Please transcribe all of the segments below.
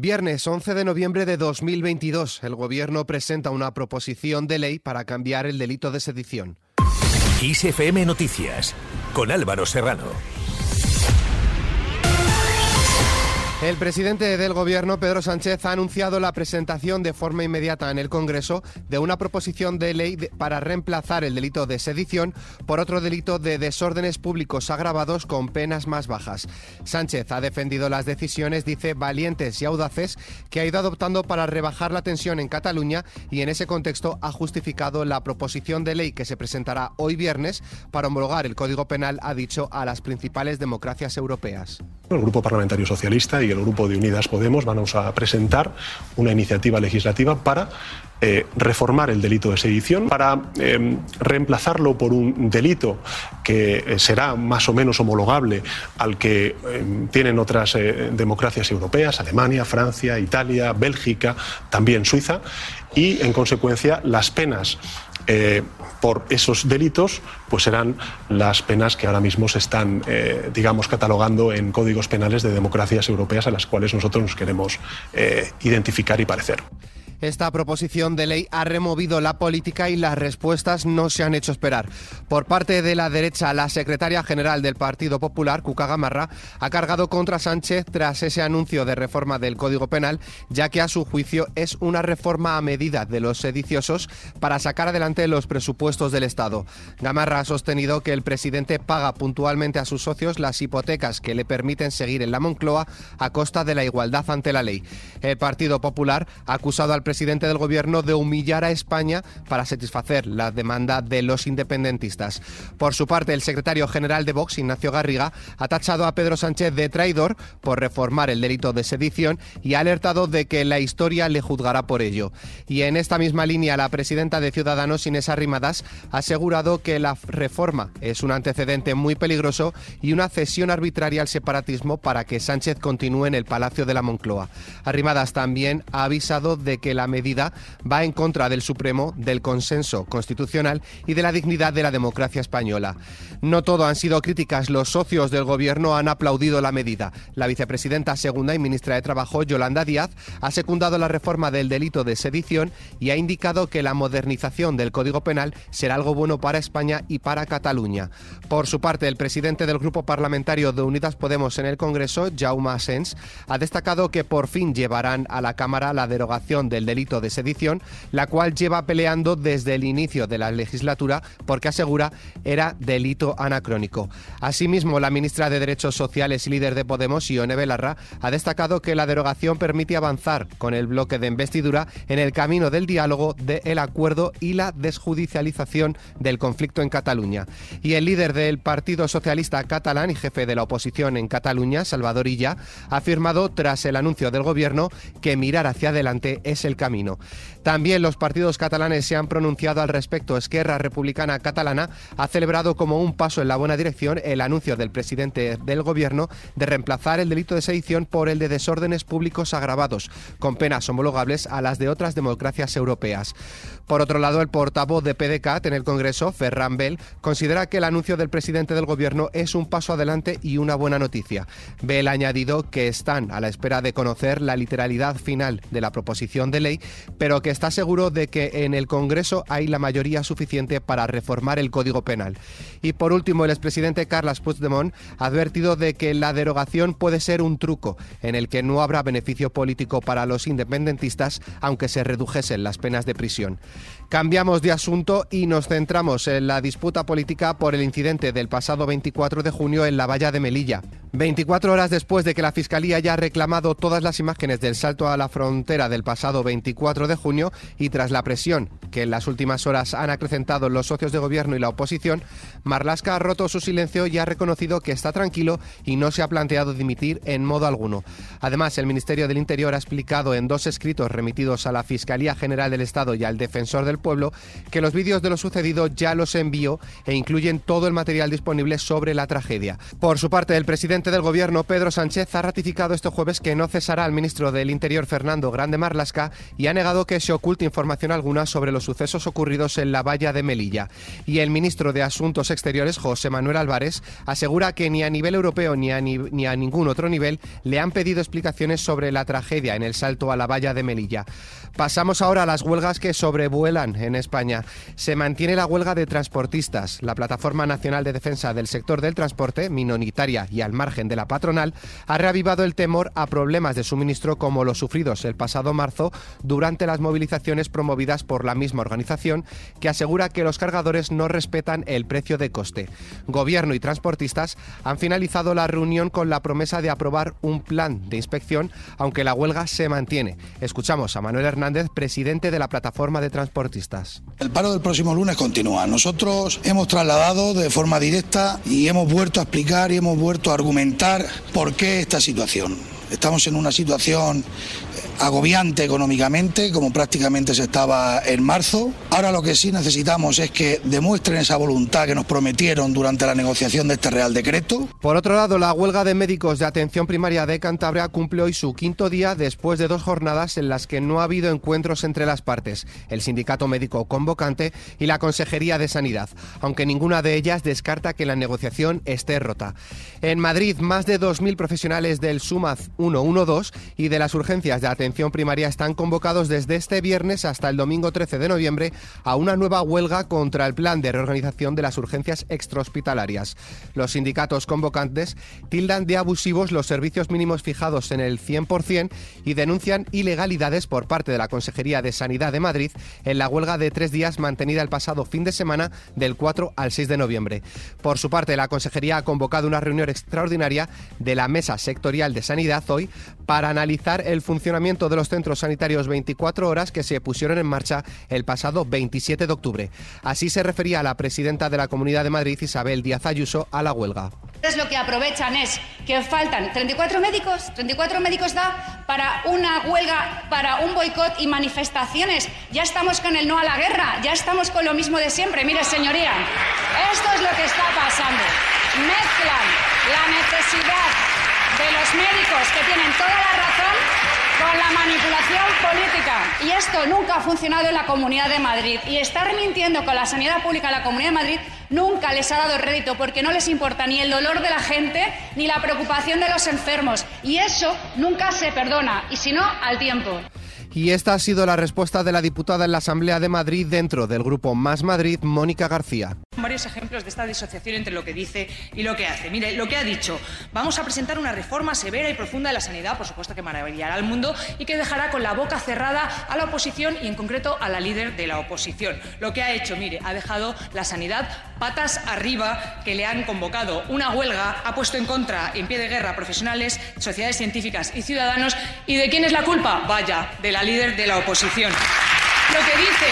Viernes 11 de noviembre de 2022, el Gobierno presenta una proposición de ley para cambiar el delito de sedición. ISFM Noticias, con Álvaro Serrano. El presidente del Gobierno, Pedro Sánchez, ha anunciado la presentación de forma inmediata en el Congreso de una proposición de ley para reemplazar el delito de sedición por otro delito de desórdenes públicos agravados con penas más bajas. Sánchez ha defendido las decisiones, dice, valientes y audaces que ha ido adoptando para rebajar la tensión en Cataluña y en ese contexto ha justificado la proposición de ley que se presentará hoy viernes para homologar el Código Penal, ha dicho, a las principales democracias europeas. El Grupo Parlamentario Socialista y el Grupo de Unidas Podemos vamos a presentar una iniciativa legislativa para eh, reformar el delito de sedición, para eh, reemplazarlo por un delito que eh, será más o menos homologable al que tienen otras democracias europeas, Alemania, Francia, Italia, Bélgica, también Suiza, y en consecuencia las penas por esos delitos, pues serán las penas que ahora mismo se están, eh, digamos, catalogando en códigos penales de democracias europeas a las cuales nosotros nos queremos eh, identificar y parecer. Esta proposición de ley ha removido la política y las respuestas no se han hecho esperar. Por parte de la derecha, la secretaria general del Partido Popular, Cuca Gamarra, ha cargado contra Sánchez tras ese anuncio de reforma del Código Penal, ya que a su juicio es una reforma a medida de los sediciosos para sacar adelante los presupuestos del Estado. Gamarra ha sostenido que el presidente paga puntualmente a sus socios las hipotecas que le permiten seguir en la Moncloa a costa de la igualdad ante la ley. El Partido Popular ha acusado al presidente del gobierno de humillar a España para satisfacer la demanda de los independentistas. Por su parte, el secretario general de Vox, Ignacio Garriga, ha tachado a Pedro Sánchez de traidor por reformar el delito de sedición y ha alertado de que la historia le juzgará por ello. Y en esta misma línea, la presidenta de Ciudadanos, Inés Arrimadas, ha asegurado que la reforma es un antecedente muy peligroso y una cesión arbitraria al separatismo para que Sánchez continúe en el Palacio de la Moncloa. Arrimadas también ha avisado de que la medida va en contra del Supremo, del consenso constitucional y de la dignidad de la democracia española. No todo han sido críticas, los socios del gobierno han aplaudido la medida. La vicepresidenta segunda y ministra de Trabajo, Yolanda Díaz, ha secundado la reforma del delito de sedición y ha indicado que la modernización del Código Penal será algo bueno para España y para Cataluña. Por su parte, el presidente del Grupo Parlamentario de Unidas Podemos en el Congreso, Jaume Asens, ha destacado que por fin llevarán a la Cámara la derogación del delito de sedición, la cual lleva peleando desde el inicio de la legislatura porque asegura era delito anacrónico. Asimismo, la ministra de Derechos Sociales y líder de Podemos, Ione Belarra, ha destacado que la derogación permite avanzar con el bloque de investidura en el camino del diálogo, del acuerdo y la desjudicialización del conflicto en Cataluña. Y el líder del Partido Socialista catalán y jefe de la oposición en Cataluña, Salvador Illa, ha afirmado tras el anuncio del gobierno que mirar hacia adelante es el camino. También los partidos catalanes se han pronunciado al respecto. Esquerra Republicana Catalana ha celebrado como un paso en la buena dirección el anuncio del presidente del gobierno de reemplazar el delito de sedición por el de desórdenes públicos agravados, con penas homologables a las de otras democracias europeas. Por otro lado, el portavoz de PDCAT en el Congreso, Ferran Bell, considera que el anuncio del presidente del gobierno es un paso adelante y una buena noticia. Bell ha añadido que están a la espera de conocer la literalidad final de la proposición de ley, pero que está seguro de que en el Congreso hay la mayoría suficiente para reformar el Código Penal. Y por último, el expresidente Carles Puigdemont ha advertido de que la derogación puede ser un truco en el que no habrá beneficio político para los independentistas, aunque se redujesen las penas de prisión. Cambiamos de asunto y nos centramos en la disputa política por el incidente del pasado 24 de junio en la valla de Melilla. 24 horas después de que la Fiscalía haya reclamado todas las imágenes del salto a la frontera del pasado 24 de junio y tras la presión que en las últimas horas han acrecentado los socios de gobierno y la oposición, Marlasca ha roto su silencio y ha reconocido que está tranquilo y no se ha planteado dimitir en modo alguno. Además, el Ministerio del Interior ha explicado en dos escritos remitidos a la Fiscalía General del Estado y al Defensor defensor del pueblo, que los vídeos de lo sucedido ya los envió e incluyen todo el material disponible sobre la tragedia. Por su parte, el presidente del gobierno, Pedro Sánchez, ha ratificado este jueves que no cesará al ministro del Interior, Fernando Grande Marlasca, y ha negado que se oculte información alguna sobre los sucesos ocurridos en la valla de Melilla. Y el ministro de Asuntos Exteriores, José Manuel Álvarez, asegura que ni a nivel europeo ni a, ni a ningún otro nivel le han pedido explicaciones sobre la tragedia en el salto a la valla de Melilla. Pasamos ahora a las huelgas que sobrevuelan en España. Se mantiene la huelga de transportistas. La Plataforma Nacional de Defensa del Sector del Transporte, minoritaria y al margen de la patronal, ha reavivado el temor a problemas de suministro como los sufridos el pasado marzo durante las movilizaciones promovidas por la misma organización, que asegura que los cargadores no respetan el precio de coste. Gobierno y transportistas han finalizado la reunión con la promesa de aprobar un plan de inspección, aunque la huelga se mantiene. Escuchamos a Manuel Hernández, presidente de la plataforma de transportistas. El paro del próximo lunes continúa. Nosotros hemos trasladado de forma directa y hemos vuelto a explicar y hemos vuelto a argumentar por qué esta situación. Estamos en una situación agobiante económicamente, como prácticamente se estaba en marzo. Ahora lo que sí necesitamos es que demuestren esa voluntad que nos prometieron durante la negociación de este Real Decreto. Por otro lado, la huelga de médicos de atención primaria de Cantabria cumple hoy su quinto día después de dos jornadas en las que no ha habido encuentros entre las partes, el sindicato médico convocante y la Consejería de Sanidad, aunque ninguna de ellas descarta que la negociación esté rota. En Madrid, más de 2.000 profesionales del SUMAZ 112 y de las urgencias de atención primaria están convocados desde este viernes hasta el domingo 13 de noviembre a una nueva huelga contra el plan de reorganización de las urgencias extrahospitalarias. Los sindicatos convocantes tildan de abusivos los servicios mínimos fijados en el 100% y denuncian ilegalidades por parte de la Consejería de Sanidad de Madrid en la huelga de tres días mantenida el pasado fin de semana del 4 al 6 de noviembre. Por su parte, la Consejería ha convocado una reunión extraordinaria de la Mesa Sectorial de Sanidad hoy para analizar el funcionamiento de los centros sanitarios 24 horas que se pusieron en marcha el pasado 27 de octubre. Así se refería la presidenta de la Comunidad de Madrid, Isabel Díaz Ayuso, a la huelga. Lo que aprovechan es que faltan 34 médicos, 34 médicos da para una huelga, para un boicot y manifestaciones. Ya estamos con el no a la guerra, ya estamos con lo mismo de siempre. Mire, señoría, esto es lo que está pasando. Mezclan la necesidad de los médicos que tienen toda la razón con la política. Y esto nunca ha funcionado en la Comunidad de Madrid. Y estar mintiendo con la sanidad pública en la Comunidad de Madrid nunca les ha dado rédito porque no les importa ni el dolor de la gente ni la preocupación de los enfermos. Y eso nunca se perdona. Y si no, al tiempo. Y esta ha sido la respuesta de la diputada en la Asamblea de Madrid dentro del grupo Más Madrid, Mónica García. Varios ejemplos de esta disociación entre lo que dice y lo que hace. Mire, lo que ha dicho, vamos a presentar una reforma severa y profunda de la sanidad, por supuesto que maravillará al mundo y que dejará con la boca cerrada a la oposición y en concreto a la líder de la oposición. Lo que ha hecho, mire, ha dejado la sanidad patas arriba, que le han convocado una huelga, ha puesto en contra, en pie de guerra, profesionales, sociedades científicas y ciudadanos. ¿Y de quién es la culpa? Vaya, de la líder de la oposición. Lo que dice,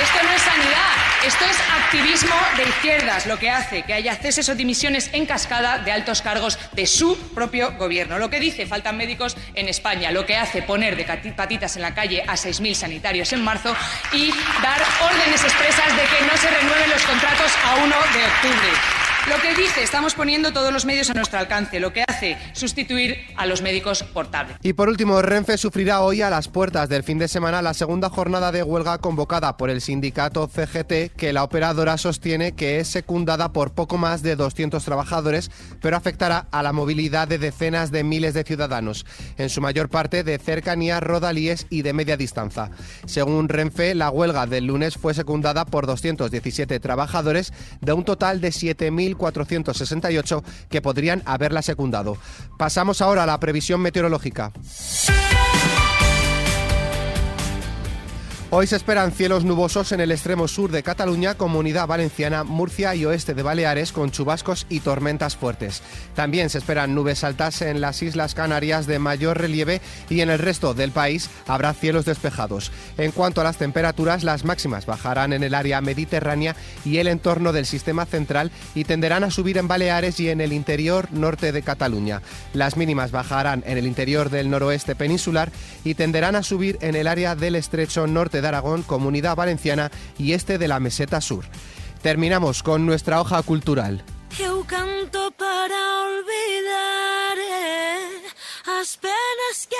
esto no es sanidad, esto es activismo de izquierdas, lo que hace que haya ceses o dimisiones en cascada de altos cargos de su propio gobierno. Lo que dice, faltan médicos en España, lo que hace poner de patitas en la calle a 6.000 sanitarios en marzo y dar órdenes expresas de que no se renueven los contratos a 1 de octubre. Lo que dice, estamos poniendo todos los medios a nuestro alcance, lo que hace sustituir a los médicos portables. Y por último, Renfe sufrirá hoy a las puertas del fin de semana la segunda jornada de huelga convocada por el sindicato CGT, que la operadora sostiene que es secundada por poco más de 200 trabajadores, pero afectará a la movilidad de decenas de miles de ciudadanos, en su mayor parte de cercanía, rodalíes y de media distancia. Según Renfe, la huelga del lunes fue secundada por 217 trabajadores de un total de 7.000 468 que podrían haberla secundado. Pasamos ahora a la previsión meteorológica. Hoy se esperan cielos nubosos en el extremo sur de Cataluña, Comunidad Valenciana, Murcia y oeste de Baleares con chubascos y tormentas fuertes. También se esperan nubes altas en las Islas Canarias de mayor relieve y en el resto del país habrá cielos despejados. En cuanto a las temperaturas, las máximas bajarán en el área mediterránea y el entorno del sistema central y tenderán a subir en Baleares y en el interior norte de Cataluña. Las mínimas bajarán en el interior del noroeste peninsular y tenderán a subir en el área del estrecho norte de Aragón, Comunidad Valenciana y este de la Meseta Sur. Terminamos con nuestra hoja cultural. Eu canto para olvidar eh, as penas que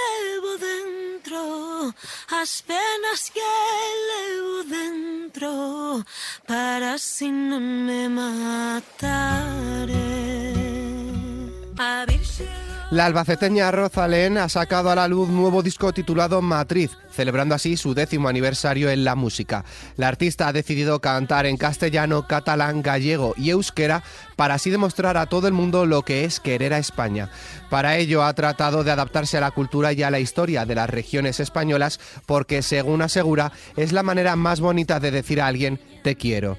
levo dentro, as penas que levo dentro, para así non me matare. La albaceteña Rosalén ha sacado a la luz nuevo disco titulado Matriz, celebrando así su décimo aniversario en la música. La artista ha decidido cantar en castellano, catalán, gallego y euskera para así demostrar a todo el mundo lo que es querer a España. Para ello ha tratado de adaptarse a la cultura y a la historia de las regiones españolas porque, según asegura, es la manera más bonita de decir a alguien te quiero.